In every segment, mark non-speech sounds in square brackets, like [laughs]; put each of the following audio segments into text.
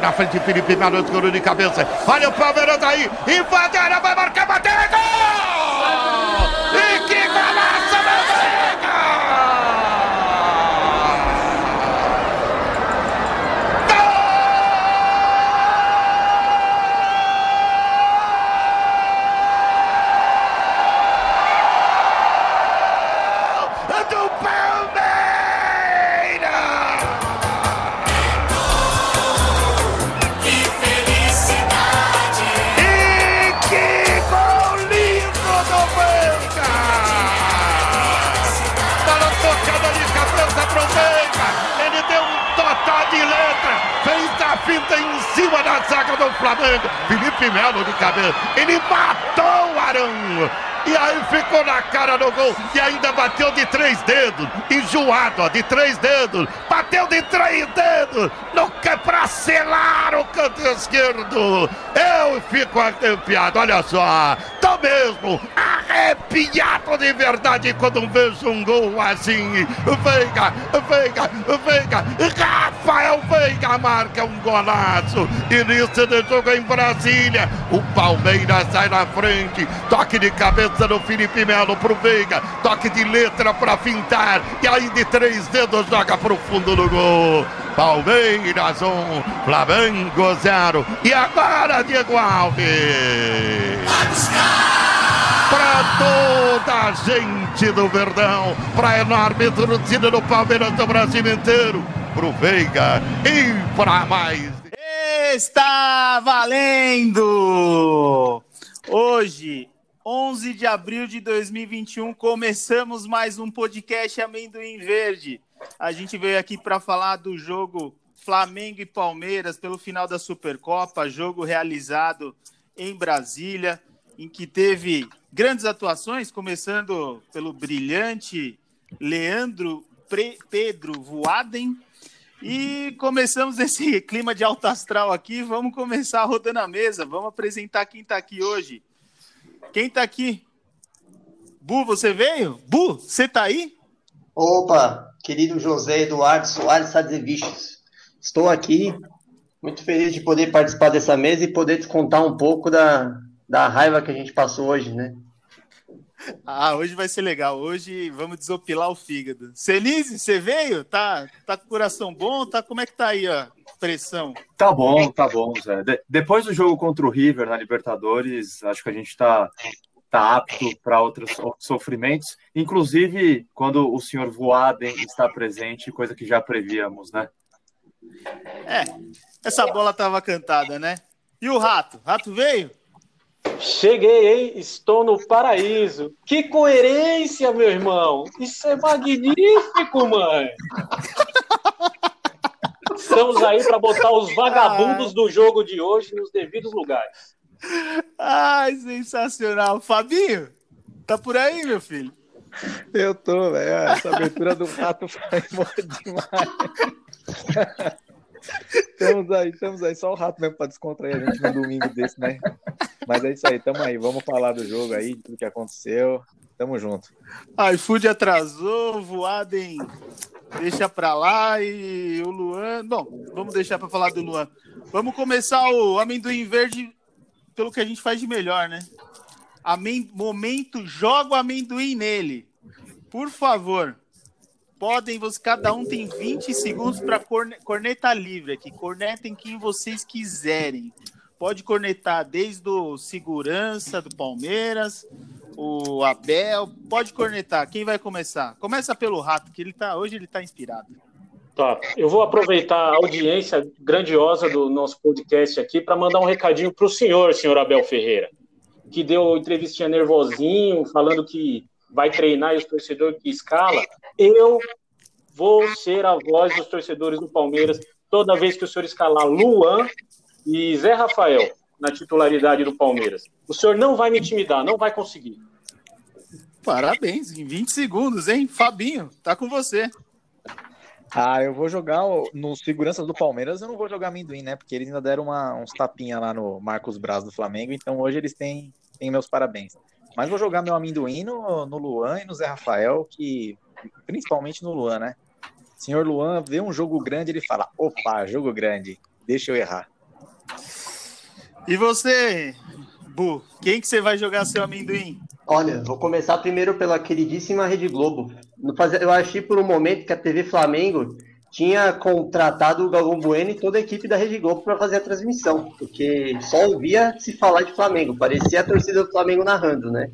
Na frente Felipe Melo, escuro de cabeça. Olha o Palmeiras aí, invade a área, vai marcar, bateu, é gol! Da zaga do Flamengo. Felipe Melo de cabeça. Ele matou o Arão. E aí ficou na cara do gol. E ainda bateu de três dedos. Enjoado, ó, de três dedos. Bateu de três dedos. No que pra selar o canto esquerdo. Eu fico arrepiado. Olha só. Tô mesmo arrepiado de verdade quando vejo um gol assim. Veiga, Veiga, Veiga. Rafael Veiga marca um golaço. Início de jogo em Brasília. O Palmeiras sai na frente. Toque de cabeça no Felipe Melo pro Veiga. Toque de letra pra fintar. E aí de três dedos joga pro fundo do gol. Palmeiras 1, um, Flamengo 0. E agora Diego Alves. Para toda a gente do Verdão, para a enorme torcida do Palmeiras do Brasil inteiro, pro Veiga e para mais. Está valendo! Hoje, 11 de abril de 2021, começamos mais um podcast Amendoim Verde. A gente veio aqui para falar do jogo Flamengo e Palmeiras pelo final da Supercopa, jogo realizado em Brasília, em que teve grandes atuações, começando pelo brilhante Leandro Pre Pedro Voaden. E começamos esse [laughs] clima de alto astral aqui. Vamos começar rodando a mesa. Vamos apresentar quem está aqui hoje. Quem está aqui? Bu, você veio? Bu, você está aí? Opa, querido José Eduardo Soares Sadevichos. Estou aqui, muito feliz de poder participar dessa mesa e poder te contar um pouco da, da raiva que a gente passou hoje, né? Ah, hoje vai ser legal. Hoje vamos desopilar o fígado. Celise, você veio? Tá, tá com o coração bom? Tá, como é que tá aí a pressão? Tá bom, tá bom, Zé. De depois do jogo contra o River na Libertadores, acho que a gente tá, tá apto para outros, outros sofrimentos. Inclusive, quando o senhor Voaden está presente, coisa que já prevíamos, né? É, essa bola tava cantada, né? E o rato? Rato veio? Cheguei, hein? Estou no paraíso. Que coerência, meu irmão! Isso é magnífico, mãe! Estamos aí para botar os vagabundos do jogo de hoje nos devidos lugares. Ai, sensacional. Fabinho, tá por aí, meu filho? Eu tô, velho. Essa abertura do rato [laughs] foi boa demais. Estamos aí, estamos aí. Só o rato mesmo para descontrair a gente num domingo desse, né? Mas é isso aí, tamo aí. Vamos falar do jogo aí, tudo que aconteceu. Tamo junto. iFood atrasou, Voaden deixa pra lá e o Luan. Bom, vamos deixar para falar do Luan. Vamos começar o amendoim verde pelo que a gente faz de melhor, né? Amen... Momento, joga o amendoim nele. Por favor. Podem, você, cada um tem 20 segundos para corne, corneta livre aqui. Cornetem quem vocês quiserem. Pode cornetar desde o segurança do Palmeiras, o Abel, pode cornetar. Quem vai começar? Começa pelo Rato, que ele tá hoje ele tá inspirado. Tá, eu vou aproveitar a audiência grandiosa do nosso podcast aqui para mandar um recadinho para o senhor, senhor Abel Ferreira, que deu entrevistinha nervosinho, falando que vai treinar e os torcedores que escala. Eu vou ser a voz dos torcedores do Palmeiras toda vez que o senhor escalar Luan e Zé Rafael na titularidade do Palmeiras. O senhor não vai me intimidar, não vai conseguir. Parabéns, em 20 segundos, hein? Fabinho, tá com você. Ah, eu vou jogar no segurança do Palmeiras, eu não vou jogar amendoim, né? Porque eles ainda deram uma, uns tapinha lá no Marcos Braz do Flamengo, então hoje eles têm, têm meus parabéns. Mas vou jogar meu amendoim no, no Luan e no Zé Rafael, que principalmente no Luan, né? Senhor Luan vê um jogo grande, ele fala: opa, jogo grande. deixa eu errar. E você, Bu, quem que você vai jogar seu amendoim? Olha, vou começar primeiro pela queridíssima Rede Globo. No fazer- Eu achei por um momento que a TV Flamengo tinha contratado o Galvão Bueno e toda a equipe da Rede Globo para fazer a transmissão, porque só ouvia se falar de Flamengo, parecia a torcida do Flamengo narrando, né?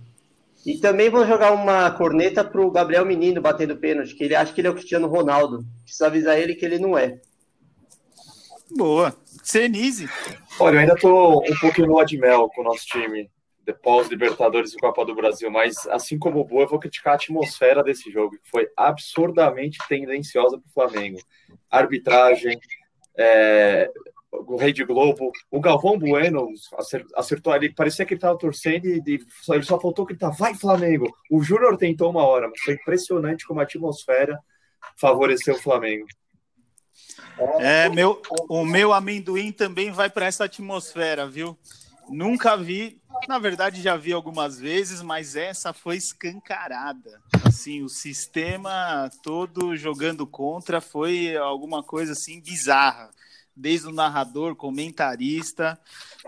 E também vou jogar uma corneta pro Gabriel Menino batendo pênalti, que ele acha que ele é o Cristiano Ronaldo. Preciso avisar ele que ele não é. Boa. Senise. Olha, eu ainda tô um pouco em lua de mel com o nosso time, de pós-Libertadores e Copa do Brasil, mas assim como o Boa, eu vou criticar a atmosfera desse jogo, que foi absurdamente tendenciosa para o Flamengo. Arbitragem, é, o Rei de Globo, o Galvão Bueno acer- acertou ali, parecia que ele estava torcendo e, e só- ele só faltou gritar, vai Flamengo! O Júnior tentou uma hora, mas foi impressionante como a atmosfera favoreceu o Flamengo. É, meu, o meu amendoim também vai para essa atmosfera, viu? Nunca vi, na verdade já vi algumas vezes, mas essa foi escancarada. Assim, o sistema todo jogando contra foi alguma coisa assim bizarra. Desde o narrador, comentarista.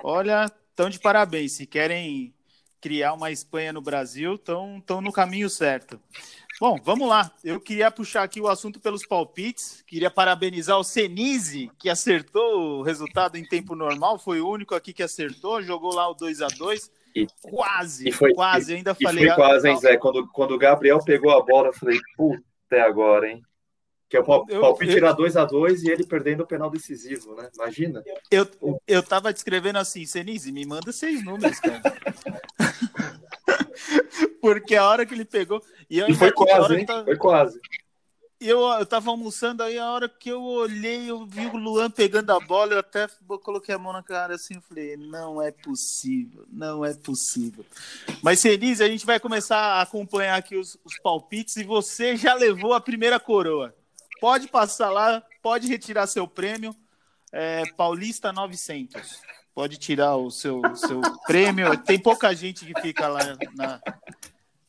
Olha, estão de parabéns. Se querem criar uma Espanha no Brasil, estão no caminho certo. Bom, vamos lá. Eu queria puxar aqui o assunto pelos palpites. Queria parabenizar o Senise, que acertou o resultado em tempo normal. Foi o único aqui que acertou. Jogou lá o 2 a 2 E- Quase, e foi- quase. Eu ainda E falei. foi quase, hein, Zé? Quando, quando o Gabriel pegou a bola, eu falei, puta, é agora, hein? Que é o palpite eu- era 2x2 e ele perdendo o penal decisivo, né? Imagina. Eu, eu tava descrevendo assim, Senise, me manda seis números, cara. [laughs] Porque a hora que ele pegou. E, eu E foi a quase, hein? tava- Foi quase. E eu, eu tava almoçando aí, a hora que eu olhei, eu vi o Luan pegando a bola, eu até coloquei a mão na cara assim, eu falei, não é possível, não é possível. Mas, Senise, a gente vai começar a acompanhar aqui os, os palpites e você já levou a primeira coroa. Pode passar lá, pode retirar seu prêmio, é, Paulista 900. Pode tirar o seu, seu prêmio. Tem pouca gente que fica lá na,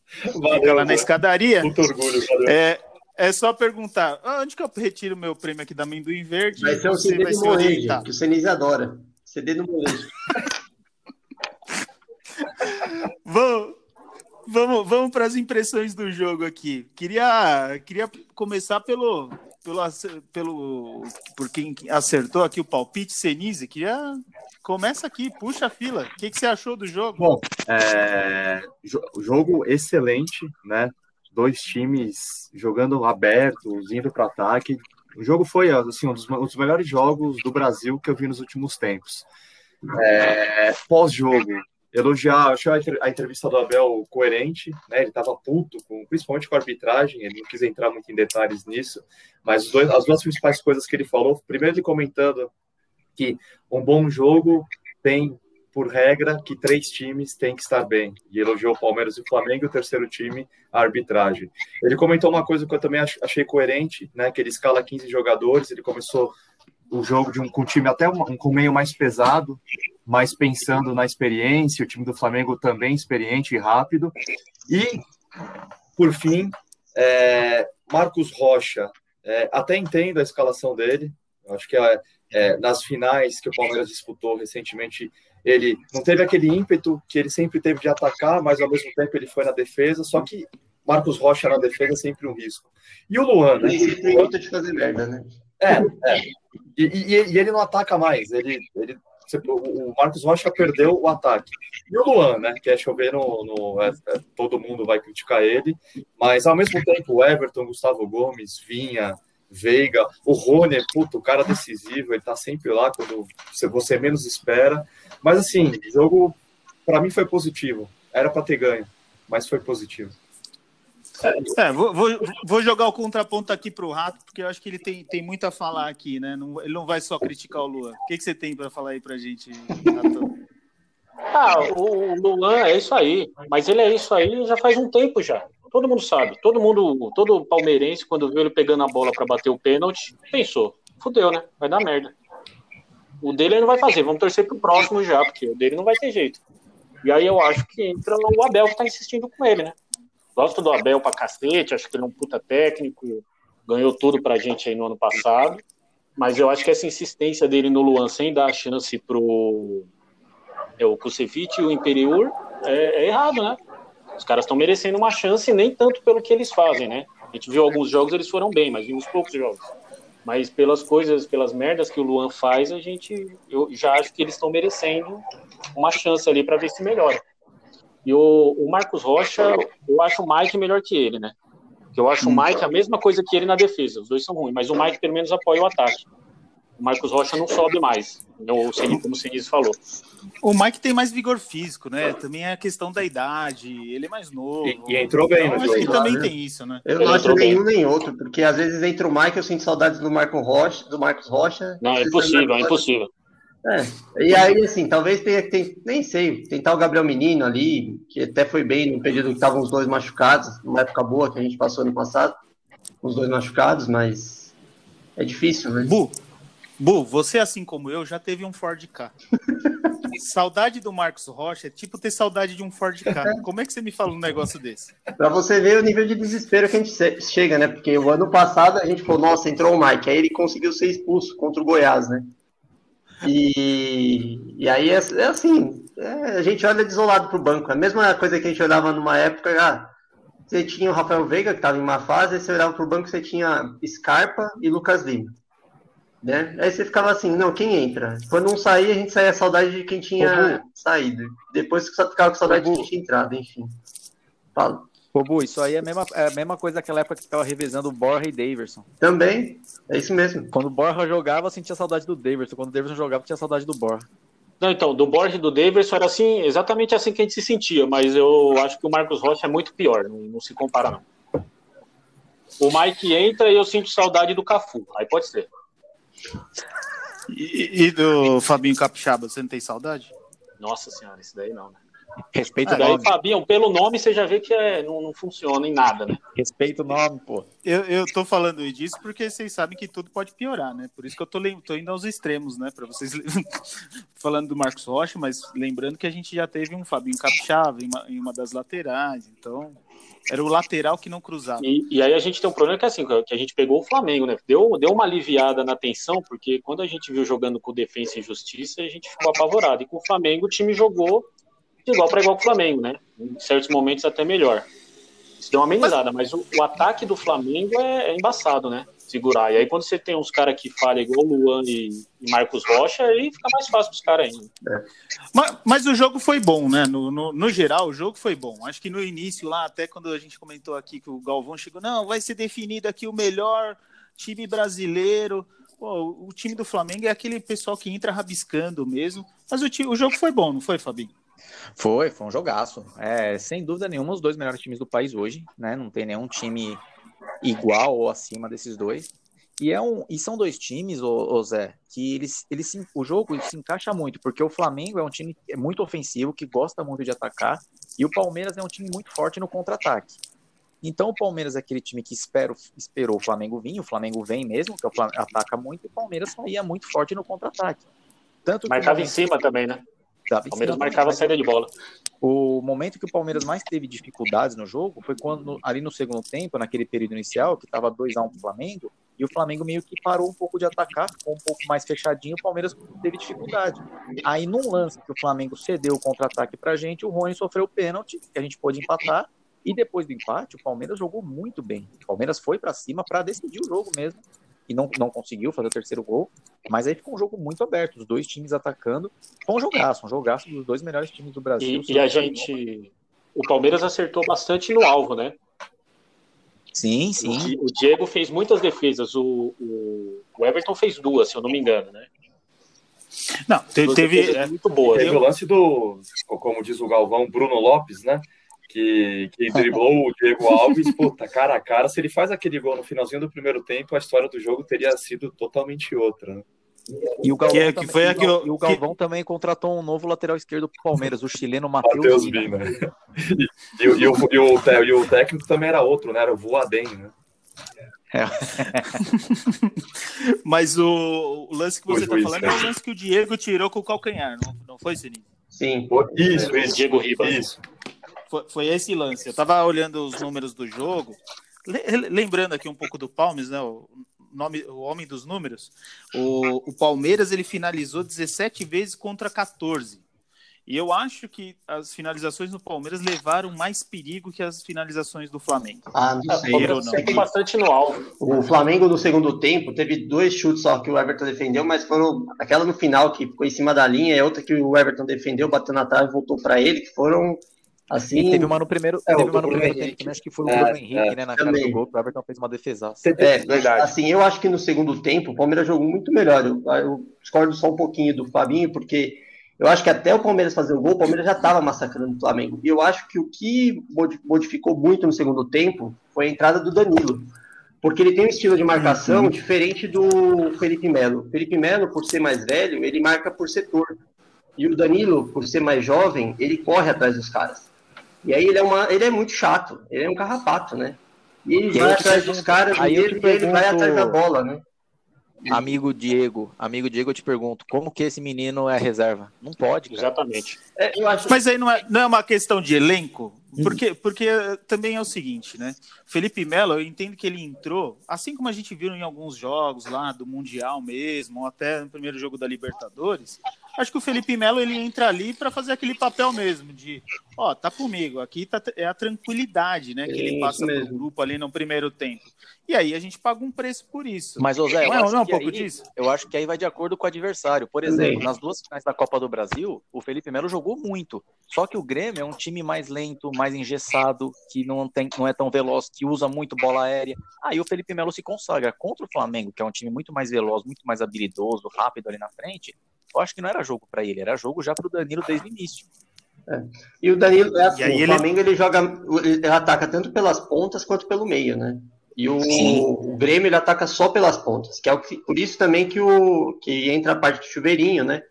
fica lá na escadaria. Muito orgulho, valeu. É, é só perguntar, "Ah, onde que eu retiro meu prêmio aqui da Amendoim Verde? Vai ser o CD vai do orientar. que o Senise adora. CD do Molejo. [laughs] Vamos, vamos, vamos para as impressões do jogo aqui. Queria, queria começar pelo, pelo, pelo por quem acertou aqui o palpite, Senise. Queria começa aqui, puxa a fila. O que, que você achou do jogo? Bom, é, jo- jogo excelente, né? Dois times jogando abertos, indo para ataque. O jogo foi assim, um dos, um dos melhores jogos do Brasil que eu vi nos últimos tempos. É, Pós-jogo, elogiar, achei a entre- a entrevista do Abel coerente, né? Ele estava puto, com, principalmente com a arbitragem, ele não quis entrar muito em detalhes nisso, mas dois- as duas principais coisas que ele falou, primeiro ele comentando que um bom jogo tem por regra que três times têm que estar bem. E elogiou o Palmeiras e o Flamengo, o terceiro time, a arbitragem. Ele comentou uma coisa que eu também ach- achei coerente, né? Que ele escala 15 jogadores, ele começou o jogo de um, com um time até um, com meio mais pesado, mas pensando na experiência, o time do Flamengo também experiente e rápido. E, por fim, é, Marcos Rocha, é, até entendo a escalação dele, acho que é, é, nas finais que o Palmeiras disputou recentemente, ele não teve aquele ímpeto que ele sempre teve de atacar, mas ao mesmo tempo ele foi na defesa, só que Marcos Rocha na defesa é sempre um risco. E o Luan, né? Nem sempre de fazer merda, né? É, é. E, e- e ele não ataca mais. Ele, ele, o Marcos Rocha perdeu o ataque. E o Luan, né? Que é chover no. no- é- é, todo mundo vai criticar ele. Mas ao mesmo tempo, o Everton, Gustavo Gomes, Vinha, Veiga, o Rony, puto, o cara decisivo, ele tá sempre lá quando você menos espera. Mas assim, o jogo, para mim, foi positivo. Era para ter ganho, mas foi positivo. É, vou, vou, vou jogar o contraponto aqui pro Rato, porque eu acho que ele tem, tem muito a falar aqui, né? Não- ele não vai só criticar o Luan. O que, que você tem para falar aí pra gente, Rato? Ah, o o Luan é isso aí, mas ele é isso aí já faz um tempo já. Todo mundo sabe, todo mundo, todo palmeirense, quando viu ele pegando a bola para bater o pênalti, pensou: fudeu, né? Vai dar merda. O dele ele não vai fazer, vamos torcer pro próximo já, porque o dele não vai ter jeito. E aí eu acho que entra o Abel que tá insistindo com ele, né? Gosto do Abel pra cacete, acho que ele é um puta técnico, ganhou tudo pra gente aí no ano passado. Mas eu acho que essa insistência dele no Luan sem dar a chance pro é, o Kusevich e o Imperiur é, é errado, né? Os caras estão merecendo uma chance, nem tanto pelo que eles fazem, né? A gente viu alguns jogos, eles foram bem, mas vimos poucos jogos. Mas pelas coisas, pelas merdas que o Luan faz, a gente, eu já acho que eles estão merecendo uma chance ali para ver se melhora. E o, o Marcos Rocha, eu acho o Mike melhor que ele, né? Porque eu acho o Mike a mesma coisa que ele na defesa. Os dois são ruins, mas o Mike pelo menos apoia o ataque. O Marcos Rocha não sobe mais, Senise- como o Senise falou. O Mike tem mais vigor físico, né? Também é a questão da idade, ele é mais novo. E, e entrou bem Então, acho que jogo. também né? tem isso, né? Eu não acho bem. nenhum nem outro, porque às vezes entra o Mike, eu sinto saudades do Marco Rocha, do Marcos Rocha. Não, é impossível, é impossível. É, e aí, assim, talvez tenha, tem, nem sei, tentar o Gabriel Menino ali, que até foi bem no período que estavam os dois machucados, numa época boa que a gente passou ano passado, os dois machucados, mas é difícil, né? Bu, Bu, você assim como eu já teve um Ford K. [laughs] saudade do Marcos Rocha é tipo ter saudade de um Ford K. Como é que você me fala um negócio desse? Pra você ver o nível de desespero que a gente chega, né? Porque o ano passado a gente falou, nossa, entrou o Mike, aí ele conseguiu ser expulso contra o Goiás, né? E, e aí é, é assim, é, a gente olha desolado pro banco. É a mesma coisa que a gente olhava numa época, ah, você tinha o Rafael Veiga, que estava em uma fase, aí você olhava pro banco, você tinha Scarpa e Lucas Lima. Né? Aí você ficava assim, não, quem entra? Quando um saía, a gente saía a saudade de quem tinha saído. Depois ficava com saudade de quem tinha entrado, enfim. Fala. Ô, Bu, isso aí é a mesma, é a mesma coisa daquela época que tava revezando o Borja e Daverson. Também, é isso mesmo. Quando o Borja jogava, eu sentia saudade do Daverson. Quando o Daverson jogava, eu tinha saudade do Borja. Não, então, do Borges e do Davidson era assim, exatamente assim que a gente se sentia, mas eu acho que o Marcos Rocha é muito pior, não, não se compara, não. O Mike entra e eu sinto saudade do Cafu, aí pode ser. E, e do Fabinho Capixaba, você não tem saudade? Nossa senhora, isso daí não, né? Respeita Ah, o Daí, nome. Fabião, pelo nome você já vê que é, não, não funciona em nada, né? Respeita o nome, pô. Eu, eu tô falando disso porque vocês sabem que tudo pode piorar, né? Por isso que eu tô, tô indo aos extremos, né? Para vocês [laughs] falando do Marcos Rocha, mas lembrando que a gente já teve um Fabinho Capixaba em uma, em uma das laterais, então era o lateral que não cruzava. E, e aí a gente tem um problema que é assim, que a gente pegou o Flamengo, né? Deu, deu uma aliviada na tensão, porque quando a gente viu jogando com Defensa e Justiça, a gente ficou apavorado. E com o Flamengo, o time jogou de igual para igual com o Flamengo, né? Em certos momentos até melhor. Isso deu uma amenizada, mas o, o ataque do Flamengo é, é embaçado, né? Segurar. E aí quando você tem uns caras que falham igual o Luan e, e Marcos Rocha, aí fica mais fácil pros caras ainda. Mas, mas o jogo foi bom, né? No, no, no geral, o jogo foi bom. Acho que no início, lá, até quando a gente comentou aqui que o Galvão chegou, não, vai ser definido aqui o melhor time brasileiro. Pô, o time do Flamengo é aquele pessoal que entra rabiscando mesmo. Mas o, ti- o jogo foi bom, não foi, Fabinho? Foi, foi um jogaço. É, sem dúvida nenhuma, os dois melhores times do país hoje, né? Não tem nenhum time igual ou acima desses dois. E, é um, e são dois times, ô, ô Zé, que eles, eles se- o jogo se encaixa muito, porque o Flamengo é um time é muito ofensivo, que gosta muito de atacar, e o Palmeiras é um time muito forte no contra-ataque. Então o Palmeiras é aquele time que espera, esperou o Flamengo vir, o Flamengo vem mesmo, que o Flamengo ataca muito, e o Palmeiras saía muito forte no contra-ataque. Tanto o Marcava em cima também, né? Tava em O Palmeiras marcava a saída de bola. o momento que o Palmeiras mais teve dificuldades no jogo foi quando, ali no segundo tempo, naquele período inicial, que estava 2x1 pro Flamengo, e o Flamengo meio que parou um pouco de atacar, ficou um pouco mais fechadinho, o Palmeiras teve dificuldade. Aí, num lance que o Flamengo cedeu o contra-ataque pra gente, o Rony sofreu o pênalti, que a gente pôde empatar, e depois do empate, o Palmeiras jogou muito bem. O Palmeiras foi pra cima pra decidir o jogo mesmo, e não, não conseguiu fazer o terceiro gol, mas aí ficou um jogo muito aberto, os dois times atacando. Foi um jogaço, um jogaço dos dois melhores times do Brasil. E, e a gente. O Palmeiras acertou bastante no alvo, né? Sim, sim. O Diego fez muitas defesas, o, o, o Everton fez duas, se eu não me engano, né? Não, te- teve. é, muito boas. Teve o lance do, como diz o Galvão, Bruno Lopes, né? Que, que driblou o Diego Alves, puta, cara a cara. Se ele faz aquele gol no finalzinho do primeiro tempo, a história do jogo teria sido totalmente outra. Né? E o Galvão, Que é- que também, foi e o que eu- e o Galvão também contratou um novo lateral esquerdo pro Palmeiras, o chileno Matheus. Vina. E, e, o- e o, e, o, e o técnico também era outro, né? Era o Voaden, né? [laughs] Mas o, o lance que você tá juiz, falando é o lance que o Diego tirou com o calcanhar, não, não foi, Sininho? Sim. Isso, isso. Diego Ribas. Isso. Foi, foi esse lance. Eu tava olhando os números do jogo, le- lembrando aqui um pouco do Palmes, né? O nome, o homem dos números, o, o Palmeiras ele finalizou 17 vezes contra 14. E eu acho que as finalizações do Palmeiras levaram mais perigo que as finalizações do Flamengo. Ah, não O sei. Palmeiras não. bastante no alvo. O Flamengo no segundo tempo teve dois chutes só que o Everton defendeu, mas foram aquela no final que ficou em cima da linha e outra que o Everton defendeu, bateu na trave e voltou para ele, que foram assim. E teve uma no primeiro, É, teve o uma no primeiro Henrique. tempo também, acho que foi o É, Bruno Henrique, é, né, na cara também. do gol, que o Everton fez uma defesaça. É, Verdade. assim, eu acho que no segundo tempo o Palmeiras jogou muito melhor. Eu, eu discordo só um pouquinho do Fabinho, porque eu acho que até o Palmeiras fazer o gol, o Palmeiras já estava massacrando o Flamengo. E eu acho que o que modi- modificou muito no segundo tempo foi a entrada do Danilo. Porque ele tem um estilo de marcação diferente do Felipe Melo. O Felipe Melo, por ser mais velho, ele marca por setor. E o Danilo, por ser mais jovem, ele corre atrás dos caras. E aí ele é, uma, ele é muito chato, ele é um carrapato, né? E ele E vai atrás pergunto- dos caras aí e eu ele, te ele vai pergunto- atrás da bola, né? Amigo Diego, amigo Diego, eu te pergunto, como que esse menino é reserva? Não pode, cara. Exatamente. É, eu acho Mas aí não é, não é uma questão de elenco, porque, porque eh, também é o seguinte, né? Felipe Melo, eu entendo que ele entrou, assim como a gente viu em alguns jogos lá do Mundial mesmo, ou até no primeiro jogo da Libertadores, acho que o Felipe Melo ele entra ali para fazer aquele papel mesmo de, ó, tá comigo, aqui tá, é a tranquilidade, né, que ele Isso passa pro grupo ali no primeiro tempo. E aí a gente paga um preço por isso. Mas, ô Zé, eu não é, acho não é um que pouco aí- disso? Eu acho que aí vai de acordo com o adversário. Por exemplo, nas duas finais da Copa do Brasil, o Felipe Melo jogou muito. Só que o Grêmio é um time mais lento, mais engessado, que não, tem, não é tão veloz, que usa muito bola aérea. Aí o Felipe Melo se consagra contra o Flamengo, que é um time muito mais veloz, muito mais habilidoso, rápido ali na frente. Eu acho que não era jogo pra ele, era jogo já pro Danilo desde o início. E o Danilo, é assim, E aí o ele- Flamengo ele joga, ele ataca tanto pelas pontas quanto pelo meio, né? E o, o Grêmio ele ataca só pelas pontas, que é o que, por isso também que o que entra a parte do chuveirinho, né?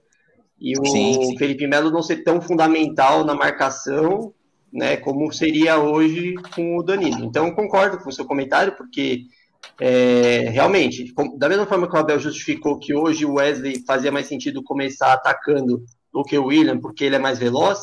E o Sim, sim. Felipe Melo não ser tão fundamental na marcação, né? Como seria hoje com o Danilo. Então eu concordo com o seu comentário, porque é, realmente, da mesma forma que o Abel justificou que hoje o Wesley fazia mais sentido começar atacando do que o William, porque ele é mais veloz,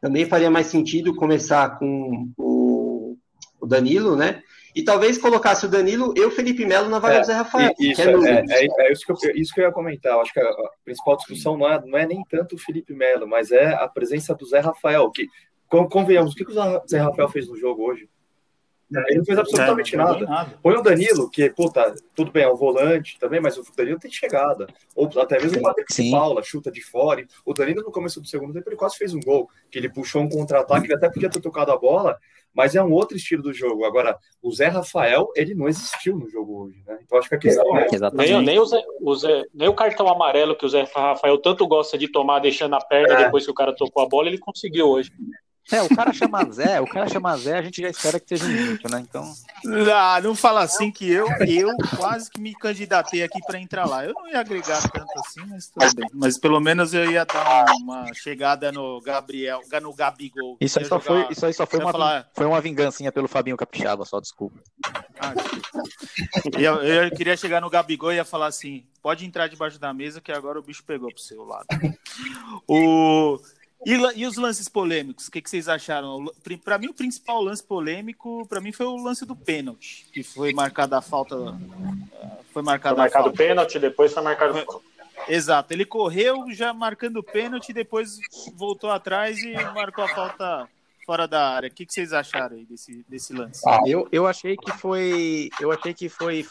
também faria mais sentido começar com o, o Danilo, né? E talvez colocasse o Danilo e o Felipe Melo na vaga É, do Zé Rafael. Isso, que é é, é- é isso, que eu, isso que eu ia comentar. Eu acho que a, a principal discussão não é, não é nem tanto o Felipe Melo, mas é a presença do Zé Rafael. Que, con- convenhamos, o que, que o Zé Rafael fez no jogo hoje? Ele não fez absolutamente É, não nada. nada. Põe o Danilo, que, puta, tudo bem, é um volante também, mas o Danilo tem chegada. Ou até mesmo o Patrick Sim. de Paula, chuta de fora. O Danilo, no começo do segundo tempo, ele quase fez um gol, que ele puxou um contra-ataque, ele até podia ter tocado a bola, mas é um outro estilo do jogo. Agora, o Zé Rafael, ele não existiu no jogo hoje, né? Então, acho que a questão é. Exatamente. Nem, nem, o Zé- o Zé- nem o cartão amarelo que o Zé Rafael tanto gosta de tomar, deixando a perna É. depois que o cara tocou a bola, ele conseguiu hoje. É, o cara chama Zé, o cara chama Zé, a gente já espera que seja inútil, né? Então, Ah, não fala assim que eu, eu quase que me candidatei aqui para entrar lá. Eu não ia agregar tanto assim, mas tudo bem. Mas pelo menos eu ia dar uma chegada no Gabriel, no Gabigol. isso aí só jogar- foi, isso aí só foi uma, falar- foi uma vingancinha pelo Fabinho Capixaba, só desculpa. Ah, desculpa. eu, eu queria chegar no Gabigol e ia falar assim: pode entrar debaixo da mesa que agora o bicho pegou pro seu lado. O... E, e os lances polêmicos? O que, que vocês acharam? Para mim, o principal lance polêmico, para mim, foi o lance do pênalti, que foi marcada a falta. eh, Foi Foi marcada a marcado falta. pênalti, depois foi marcado. Exato, ele correu já marcando o pênalti, depois voltou atrás e marcou a falta fora da área. O que, que vocês acharam aí desse, desse lance? Eu, eu achei que foi. Eu achei que foi.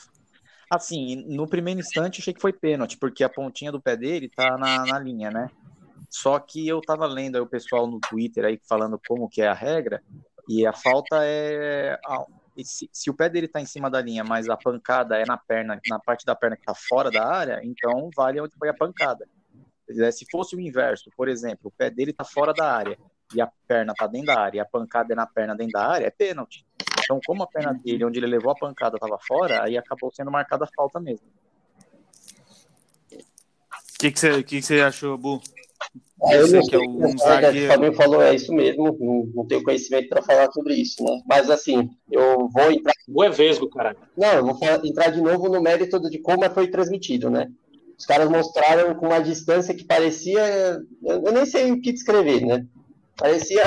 Assim, no primeiro instante, achei que foi pênalti, porque a pontinha do pé dele tá na, na linha, né? Só que eu tava lendo aí o pessoal no Twitter aí falando como que é a regra, e a falta é. a- e Se, se o pé dele tá em cima da linha, mas a pancada é na perna, na parte da perna que tá fora da área, então vale onde foi a pancada. Se fosse o inverso, por exemplo, o pé dele tá fora da área e a perna tá dentro da área e a pancada é na perna dentro da área, é pênalti. Então, como a perna dele, onde ele levou a pancada, estava fora, aí acabou sendo marcada a falta mesmo. O que, você, que, que achou, Bu? Ah, eu não que é sei, um é, zagueiro. O Fabinho falou, é isso mesmo, não, não tenho conhecimento para falar sobre isso, né? Mas assim, eu vou entrar, O é vesgo, cara. não, eu vou entrar de novo no mérito de como foi transmitido, né? Os caras mostraram com uma distância que parecia, eu eu nem sei o que descrever, né? Parecia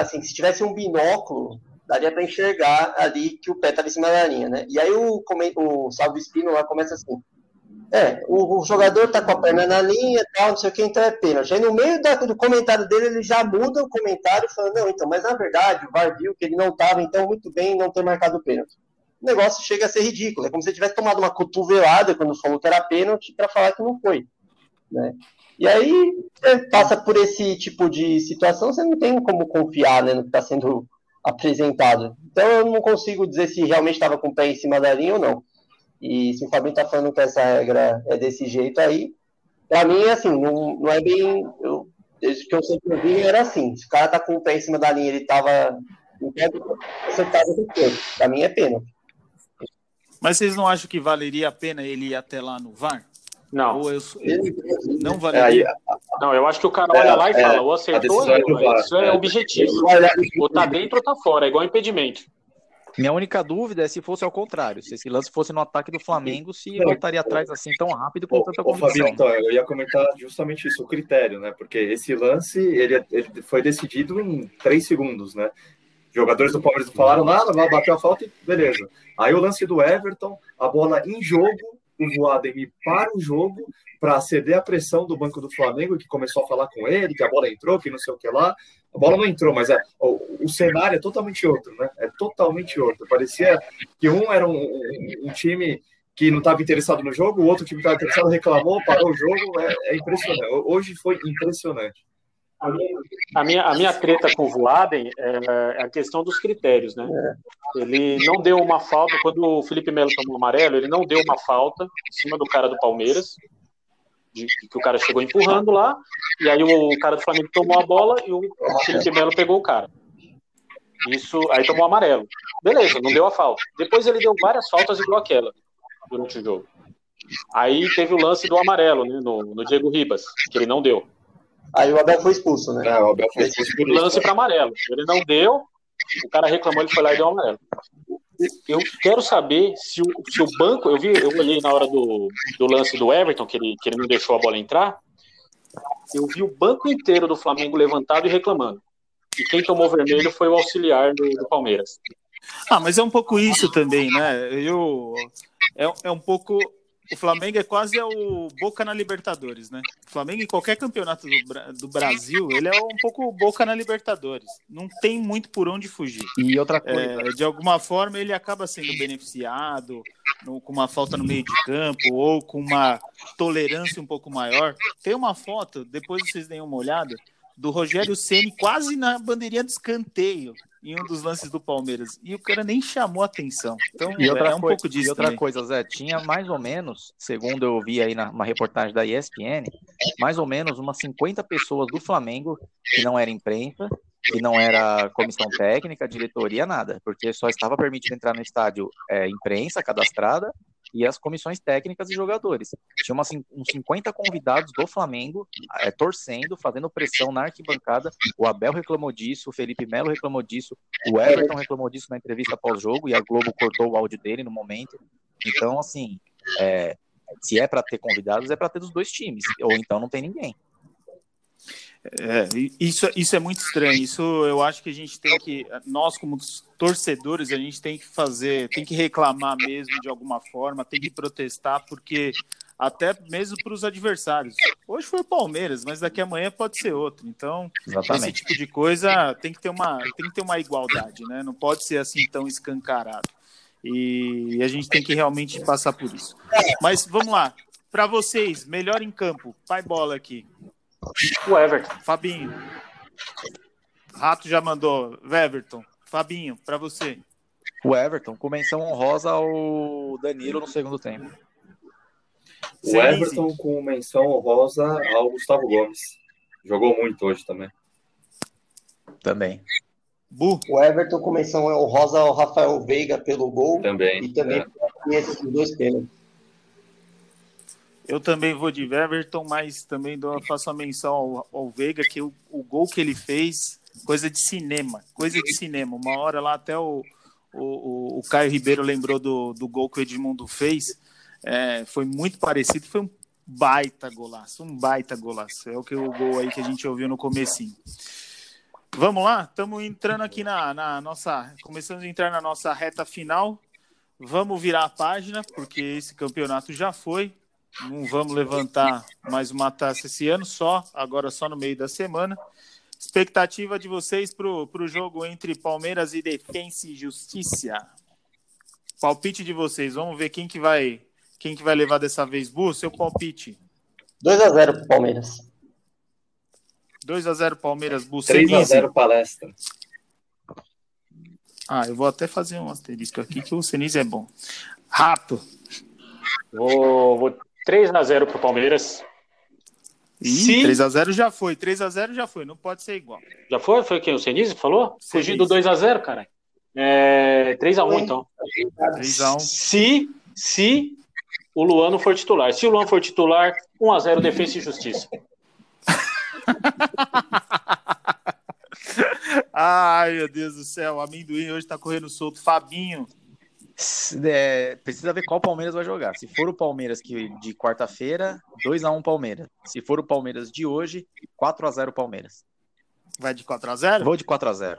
assim, que se tivesse um binóculo daria para enxergar ali que o pé estava em cima da linha, né? E aí o, o Salvo Espino lá começa assim, é, o, o jogador tá com a perna na linha tal, não sei o que, então é pênalti. Aí no meio da, do comentário dele, ele já muda o comentário falando, não, então, mas na verdade o VAR viu que ele não tava, então muito bem não ter marcado o pênalti. O negócio chega a ser ridículo, é como se ele tivesse tomado uma cotovelada quando falou que era pênalti para falar que não foi, né? E aí passa por esse tipo de situação, você não tem como confiar né, no que está sendo apresentado. Então eu não consigo dizer se realmente estava com o pé em cima da linha ou não. E se o Fabinho está falando que essa regra é desse jeito aí, para mim, assim, não, não é bem. Eu, desde que eu sempre vi, era assim. Se o cara tá com o pé em cima da linha, ele tava em pé, acertado do. Para mim é pena. Mas vocês não acham que valeria a pena ele ir até lá no VAR? Não. Ou eu, não É, valeria? aí, Não, eu acho que o cara É, olha lá e é, fala, ou acertou, é ou VAR. isso é É. objetivo. Ou tá dentro ou tá fora, é igual impedimento. Minha única dúvida é se fosse ao contrário, se esse lance fosse no ataque do Flamengo, se voltaria atrás assim tão rápido com tanta ô, Fabinho, convicção. então, eu ia comentar justamente isso, o critério, né? Porque esse lance, ele, ele foi decidido em três segundos, né? Jogadores do Palmeiras não falaram nada, bateu a falta e beleza. Aí o lance do Everton, a bola em jogo, o Voaden me para o jogo para ceder a pressão do banco do Flamengo, que começou a falar com ele, que a bola entrou, que não sei o que lá. A bola não entrou, mas é, o, o cenário é totalmente outro, né? É totalmente outro. Parecia que um era um, um- um time que não estava interessado no jogo, o outro time estava interessado, reclamou, parou o jogo. É, é impressionante. Hoje foi impressionante. A minha, a minha, treta com o Voaden é a questão dos critérios, né? Ele não deu uma falta, quando o Felipe Melo tomou amarelo, ele não deu uma falta em cima do cara do Palmeiras, de, que o cara chegou empurrando lá, e aí o cara do Flamengo tomou a bola e o Felipe Melo pegou o cara. Isso, aí tomou amarelo. Beleza, não deu a falta. Depois ele deu várias faltas igual aquela durante o jogo. Aí teve o lance do amarelo, né, no, no Diego Ribas, que ele não deu. Aí o Abel foi expulso, né? É, o Abel foi expulso lance para amarelo. Ele não deu, o cara reclamou, ele foi lá e deu amarelo. Eu quero saber se o, se o banco, eu vi, eu olhei na hora do, do lance do Everton, que ele, que ele não deixou a bola entrar, eu vi o banco inteiro do Flamengo levantado e reclamando. E quem tomou vermelho foi o auxiliar do, do Palmeiras. Ah, mas é um pouco isso também, né? Eu, é, é um pouco. O Flamengo é quase é o Boca na Libertadores, né? O Flamengo em qualquer campeonato do, Bra- do Brasil, ele é um pouco Boca na Libertadores. Não tem muito por onde fugir. E outra coisa, É, de alguma forma ele acaba sendo beneficiado no- com uma falta no meio de campo ou com uma tolerância um pouco maior. Tem uma foto, depois vocês deem uma olhada, do Rogério Ceni quase na bandeirinha de escanteio em um dos lances do Palmeiras e o cara nem chamou atenção. Então E outra, é um coi- pouco disso. e outra também. coisa, Zé, tinha mais ou menos, segundo eu vi aí na uma reportagem da ESPN, mais ou menos umas 50 pessoas do Flamengo que não era imprensa, que não era comissão técnica, diretoria, nada, porque só estava permitido entrar no estádio é, imprensa cadastrada e as comissões técnicas e jogadores. Tinha umas, uns 50 convidados do Flamengo é, torcendo, fazendo pressão na arquibancada. O Abel reclamou disso, o Felipe Melo reclamou disso, o Everton reclamou disso na entrevista pós-jogo e a Globo cortou o áudio dele no momento. Então, assim, é, se é para ter convidados, é para ter dos dois times, ou então não tem ninguém. É, isso, isso é muito estranho. Isso eu acho que a gente tem que, nós como torcedores, a gente tem que fazer, tem que reclamar mesmo de alguma forma, tem que protestar, porque até mesmo para os adversários. Hoje foi o Palmeiras, mas daqui a amanhã pode ser outro. Então, esse Exatamente. tipo de coisa tem que ter uma, tem que ter uma igualdade, né? Não pode ser assim tão escancarado. E a gente tem que realmente passar por isso. Mas vamos lá. Para vocês, melhor em campo, pai bola aqui. O Everton. Fabinho. Rato já mandou. Everton. Fabinho, para você. O Everton, com menção honrosa ao Danilo no segundo tempo. O Senise. Everton com menção honrosa ao Gustavo Gomes. Jogou muito hoje também. Também. Bu. O Everton com menção honrosa ao Rafael Veiga pelo gol Também. e também é. esses dois pênaltis. Eu também vou de Everton, mas também dou, faço a menção ao, ao Veiga, que o, o gol que ele fez, coisa de cinema. Coisa de cinema. Uma hora lá até o, o, o- Caio Ribeiro lembrou do, do gol que o Edmundo fez. É, foi muito parecido, foi um baita golaço, um baita golaço. É o que o gol aí que a gente ouviu no comecinho. Vamos lá? Estamos entrando aqui na, na nossa. Começamos a entrar na nossa reta final. Vamos virar a página, porque esse campeonato já foi. Não vamos levantar mais uma taça esse ano, só, agora só no meio da semana. Expectativa de vocês para o jogo entre Palmeiras e Defensa e Justiça. Palpite de vocês. Vamos ver quem que vai, quem que vai levar dessa vez. Bu, seu palpite. 2x0 pro Palmeiras. 2 a 0 Palmeiras, Bu. 3 a Senise. 0 palestra. Ah, eu vou até fazer um asterisco aqui que o Senise é bom. Rato. Vou, vou 3x0 pro Palmeiras. Ih, Se- 3 a 0 já foi. 3 a 0 já foi. Não pode ser igual. Já foi? Foi quem? O Senise falou? Fugir do 2x0, cara. É, 3x1, Oi. então. 3 a 1 Se, se o Luan não for titular. Se o Luan for titular, 1x0 Defesa e Justiça. [laughs] Ai, meu Deus do céu. O amendoim hoje tá correndo solto. Fabinho. É, precisa ver qual Palmeiras vai jogar. Se for o Palmeiras que, de quarta-feira, 2x1 Palmeiras. Se for o Palmeiras de hoje, 4x0 Palmeiras. Vai de 4 a 0 Vou de 4x0.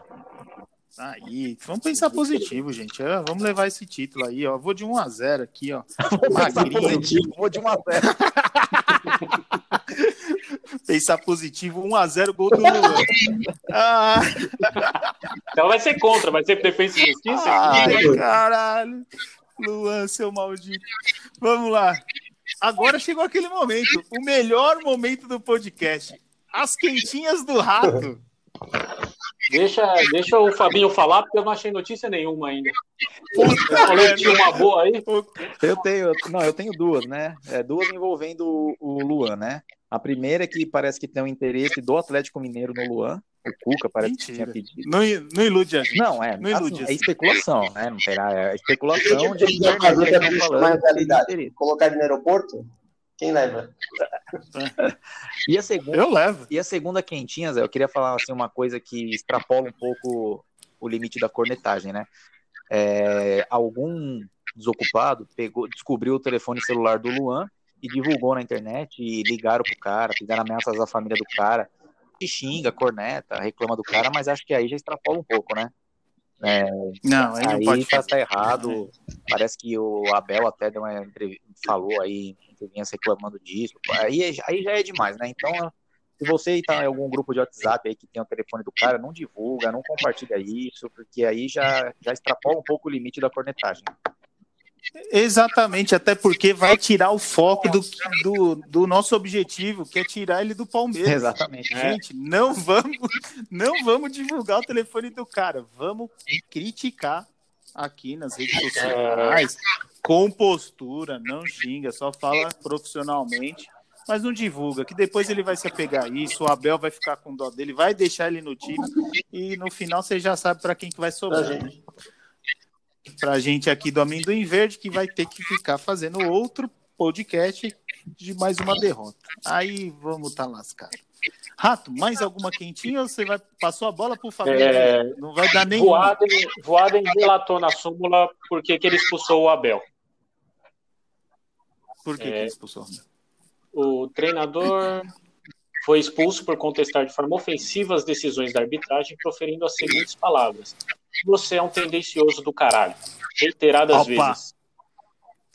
Aí, vamos pensar positivo, gente. É, vamos levar esse título aí, ó. Vou de 1 a 0 aqui, ó. [laughs] Magrinho. Vou de 1x0. [laughs] Pensar positivo, 1 a 0 gol do [laughs] Luan. Ah, Então vai ser contra, vai ser Defesa e Justiça. ai, caralho. Luan, seu maldito. Vamos lá. Agora chegou aquele momento, o melhor momento do podcast. As quentinhas do rato. Deixa, deixa o Fabinho falar, porque eu não achei notícia nenhuma ainda. Puta Eu falei que tinha uma boa aí. Eu tenho, não, eu tenho duas, né? É, duas envolvendo o, o Luan, né? A primeira é que parece que tem um interesse do Atlético Mineiro no Luan. O Cuca parece que Mentira. tinha pedido. Não, não ilude a gente. Não, é, Não ilude assim, é especulação, né? Não terá, é especulação de que em realidade. que tem interesse. Colocar ele no aeroporto? Quem leva? [laughs] E a segunda, Eu levo. e a segunda quentinha, Zé, eu queria falar assim, uma coisa que extrapola um pouco o limite da cornetagem, né? É, algum desocupado pegou, descobriu o telefone celular do Luan e divulgou na internet e ligaram pro cara, fizeram ameaças à família do cara, e xinga, corneta, reclama do cara, mas acho que aí já extrapola um pouco, né? É, Não, aí não aí pode tá, tá errado. Parece que o Abel até deu uma entrevista, falou aí, entrevistas reclamando disso. Aí, é- aí já é demais, né? Então, se você tá em algum grupo de WhatsApp aí que tem o telefone do cara, não divulga, não compartilha isso, porque aí já, já extrapola um pouco o limite da cornetagem. Exatamente, até porque vai tirar o foco do, do, do nosso objetivo, que é tirar ele do Palmeiras. Exatamente. Gente, não vamos, não vamos divulgar o telefone do cara, vamos criticar aqui nas redes sociais, com postura, não xinga, só fala profissionalmente, mas não divulga, que depois ele vai se apegar a isso, o Abel vai ficar com dó dele, vai deixar ele no time e no final você já sabe para quem que vai sobrar. gente. Pra gente aqui do Amendoim Verde, que vai ter que ficar fazendo outro podcast de mais uma derrota. Aí vamos tá lascado. Rato, mais alguma quentinha você vai passou a bola pro Fabinho? É, Não vai dar nenhum. Voaden, Voaden relatou na súmula porque que ele expulsou o Abel. Por que, que É. ele expulsou? O treinador foi expulso por contestar de forma ofensiva as decisões da arbitragem, proferindo as seguintes palavras: Você é um tendencioso do caralho. Reiteradas Opa. vezes.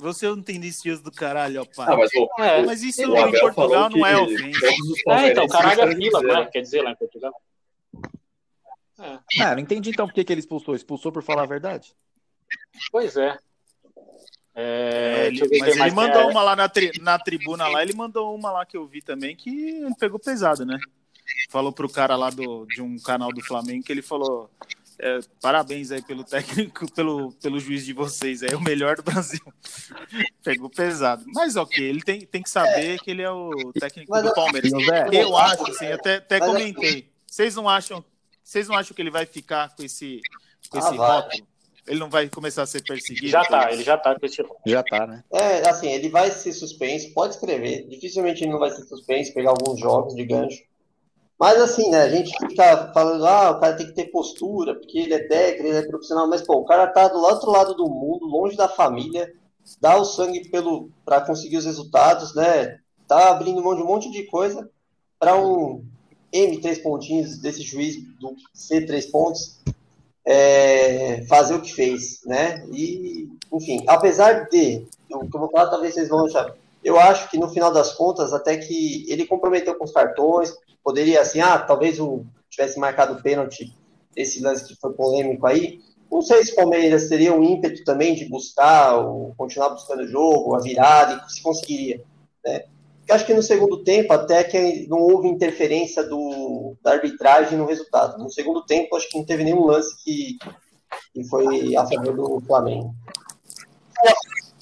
Você não tem descios do caralho, ó, pai. Ah, mas o, É, Mas isso o em Abel Portugal falou não é ofensa. é então, caralho é fila, dizer, não é? Quer dizer lá em Portugal. É, Ah, não entendi então por que, que ele expulsou. Expulsou por falar a verdade? pois é. É, É, ele, mas ele mandou uma lá na, tri- na tribuna lá, ele mandou uma lá que eu vi também que ele pegou pesado, né? Falou pro cara lá do, de um canal do Flamengo que ele falou: é, parabéns aí pelo técnico, [laughs] pelo, pelo juiz de vocês, é o melhor do Brasil. [laughs] Pegou pesado. Mas ok, ele tem, tem que saber que ele é o técnico Mas do Palmeiras. Zé, Eu acho, assim, até, até Mas- comentei. Vocês não acham, vocês não acham que ele vai ficar com esse, com Ah, esse vai. rótulo? Ele não vai começar a ser perseguido? Já tá, isso? ele já tá com esse rolo. já tá, né? É, assim, ele vai ser suspenso, pode escrever. Dificilmente ele não vai ser suspenso, pegar alguns jogos de gancho. Mas assim, né, a gente fica falando, ah, o cara tem que ter postura, porque ele é técnico, ele é profissional, mas pô, o cara tá do outro lado do mundo, longe da família, dá o sangue pelo para conseguir os resultados, né? Tá abrindo mão de um monte de coisa para um M três pontinhos desse juiz do C três pontos é, fazer o que fez, né? E, enfim, apesar de, o que eu vou falar, talvez vocês vão achar, eu acho que no final das contas, até que ele comprometeu com os cartões, poderia assim, ah, talvez o tivesse marcado o pênalti, esse lance que foi polêmico aí, não sei se o Palmeiras teria um ímpeto também de buscar, ou continuar buscando o jogo, a virada, se conseguiria, né? Eu acho que no segundo tempo, até que não houve interferência do, da arbitragem no resultado. No segundo tempo, acho que não teve nenhum lance que, que foi a favor do Flamengo.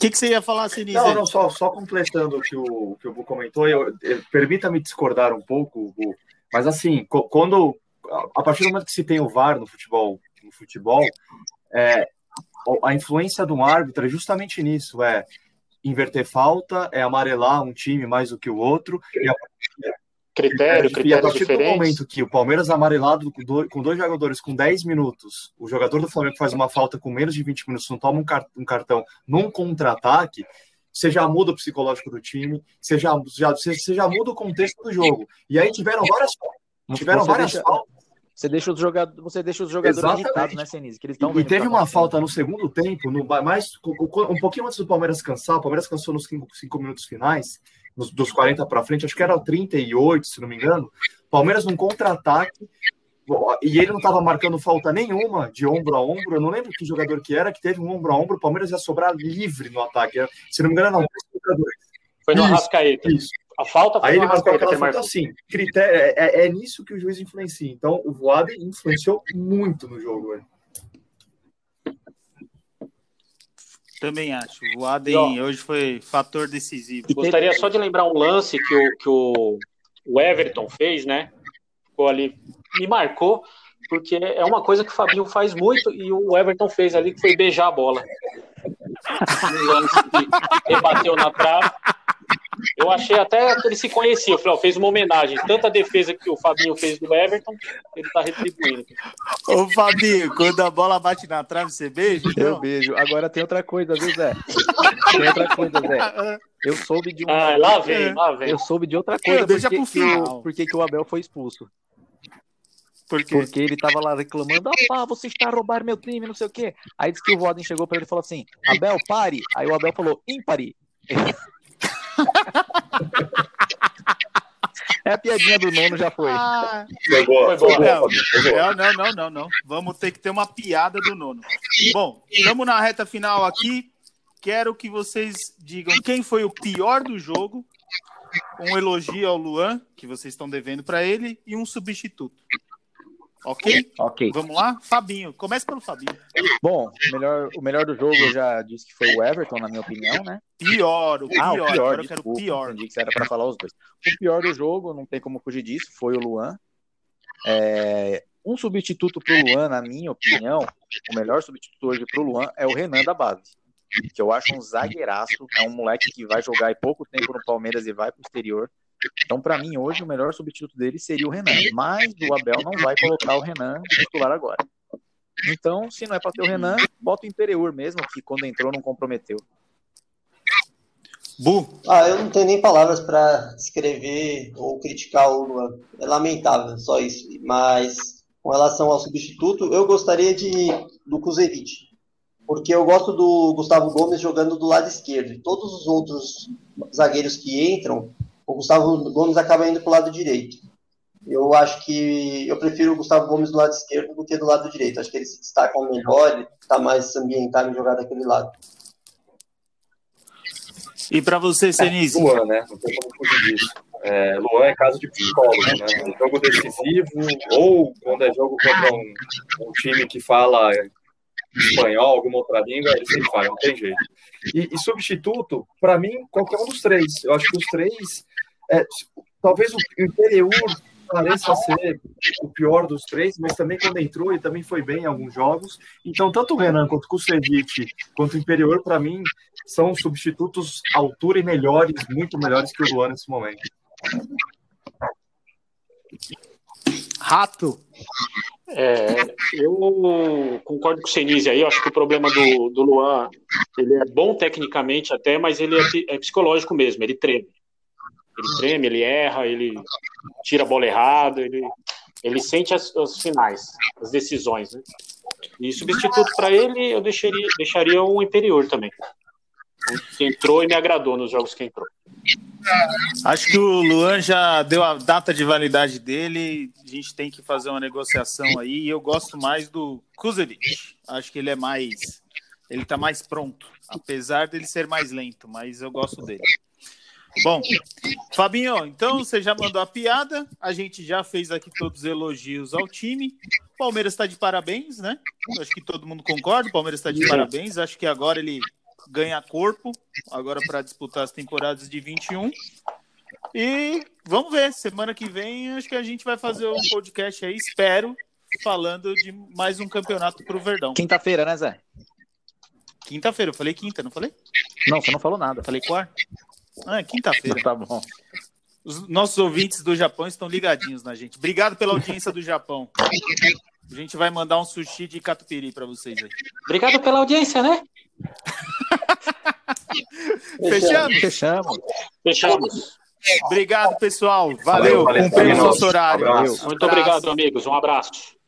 Que, que você ia falar, Sinise? Não, não, só, só completando o que o, que o Bu comentou, eu, eu- permita-me discordar um pouco, Bu, mas assim, quando a partir do momento que se tem o VAR no futebol, no futebol, é, a influência do árbitro é justamente nisso, é inverter falta, é amarelar um time mais do que o outro, e a, Critério, e a partir do momento que o Palmeiras amarelado com dois, jogadores com 10 minutos, o jogador do Flamengo faz uma falta com menos de 20 minutos, não toma um, car- cartão num contra-ataque, você já muda o psicológico do time, você já, já, você, já muda o contexto do jogo. E aí tiveram várias tiveram Você várias deixa- faltas. Você deixa os jogadores, você deixa os jogadores Exatamente. irritados, né, Senise? Que eles estão E teve uma falta no segundo tempo, no, mais, um pouquinho antes do Palmeiras cansar, o Palmeiras cansou nos cinco, cinco minutos finais, nos, dos 40 para frente, acho que era o 38, se não me engano. Palmeiras num contra-ataque, e ele não estava marcando falta nenhuma de ombro a ombro. Eu não lembro que jogador que era, que teve um ombro a ombro, o Palmeiras ia sobrar livre no ataque. Se não me engano, não. Foi no Arrascaeta. Isso. A falta foi Aí ele marcou aquela falta marcou. assim. Critério, é, é- é nisso que o juiz influencia. Então, o Voaden influenciou muito no jogo. Também acho. O Adem ó, hoje foi fator decisivo. Gostaria só de lembrar um lance que o, que o, o Everton fez, né? Ficou ali, me marcou, porque é uma coisa que o Fabinho faz muito e o Everton fez ali, que foi beijar a bola. [laughs] Um lance que rebateu na trave. Eu achei até que ele se conhecia. Eu falei, ó, fez uma homenagem. Tanta defesa que o Fabinho fez do Everton, ele tá retribuindo. Ô, Fabinho, quando a bola bate na trave, você beija? Eu Então? beijo. Agora tem outra coisa, viu, Zé? Tem outra coisa, Zé. Eu soube de um. Ah, lá vem, lá vem. Eu soube de outra coisa. Deixa porque pro final. porque que o Abel foi expulso. Por quê? Porque ele tava lá reclamando, ah, pá, você está a roubar meu time, não sei o quê. Aí disse que o Voden chegou pra ele e falou assim, Abel, pare. Aí o Abel falou, ímpare. [laughs] É a piadinha do nono, já foi. Ah, Foi boa, Foi boa. não, Foi boa. não, não, não, não, não. Vamos ter que ter uma piada do nono. Bom, estamos na reta final aqui. Quero que vocês digam quem foi o pior do jogo, um elogio ao Luan, que vocês estão devendo para ele, e um substituto. Ok? Ok. Vamos lá? Fabinho. Começa pelo Fabinho. Bom, o melhor, o melhor do jogo eu já disse que foi o Everton, na minha opinião, né? Pior, o pior. Ah, o pior, Agora eu quero o pior. entendi que era para falar os dois. O pior do jogo, não tem como fugir disso, foi o Luan. É, um substituto pro Luan, na minha opinião, o melhor substituto hoje pro Luan é o Renan da base. Que eu acho um zagueiraço, é um moleque que vai jogar em pouco tempo no Palmeiras e vai pro exterior. Então, para mim, hoje, o melhor substituto dele seria o Renan. Mas o Abel não vai colocar o Renan titular agora. Então, se não é para ter o Renan, bota o Imperiur mesmo, que quando entrou não comprometeu. Bu. Ah, eu não tenho nem palavras para escrever ou criticar o Luan. É lamentável, só isso. Mas com relação ao substituto, eu gostaria de do Kuzevic. Porque eu gosto do Gustavo Gomes jogando do lado esquerdo. Todos os outros zagueiros que entram, o Gustavo Gomes acaba indo para o lado direito. Eu acho que eu prefiro o Gustavo Gomes do lado esquerdo do que do lado direito. Acho que ele se destaca melhor, ele está mais ambientado em jogar daquele lado. E para você, Senise? Luan, né? Não tem como fugir disso. É, Luan é caso de psicólogo, né? Um jogo decisivo, ou quando é jogo contra um, um time que fala espanhol, alguma outra língua, ele sempre fala, não tem jeito. E, e substituto, para mim, qualquer um dos três. Eu acho que os três, é, talvez o Imperiur pareça ser o pior dos três, mas também quando entrou, ele também foi bem em alguns jogos. Então, tanto o Renan quanto o Kusevich, quanto o Imperior, para mim, são substitutos à altura e melhores, muito melhores que o Luan nesse momento. Rato. É, eu concordo com o Senise aí. Eu acho que o problema do, do Luan, ele é bom tecnicamente até, mas ele é, é psicológico mesmo. Ele treme. Ele treme, ele erra, ele tira a bola errada, ele, ele sente as, os finais, as decisões. Né? E substituto para ele, eu deixaria, deixaria o Imperior também. Que entrou e me agradou nos jogos que entrou. Acho que o Luan já deu a data de validade dele. A gente tem que fazer uma negociação aí. E eu gosto mais do Kuzevic. Acho que ele é mais. Ele tá mais pronto. Apesar dele ser mais lento, mas eu gosto dele. Bom, Fabinho, então você já mandou a piada. A gente já fez aqui todos os elogios ao time. O Palmeiras está de parabéns, né? Acho que todo mundo concorda. O Palmeiras está de parabéns. Acho que agora ele ganha corpo agora para disputar as temporadas de 21. E vamos ver, semana que vem acho que a gente vai fazer um podcast aí, espero, falando de mais um campeonato para o Verdão. Quinta-feira, né, Zé? Quinta-feira, eu falei quinta, não falei? Não, você não falou nada. Falei quarta? Ah, é quinta-feira. Tá bom. Os nossos ouvintes do Japão estão ligadinhos na gente. Obrigado pela audiência do Japão. A gente vai mandar um sushi de catupiry para vocês aí. Obrigado pela audiência, né? Fechamos? Fechamos. Fechamos. Obrigado, pessoal. Valeu. Valeu, valeu. Cumprimos Valeu. nosso horário. Abraço. Muito obrigado, amigos. Um abraço.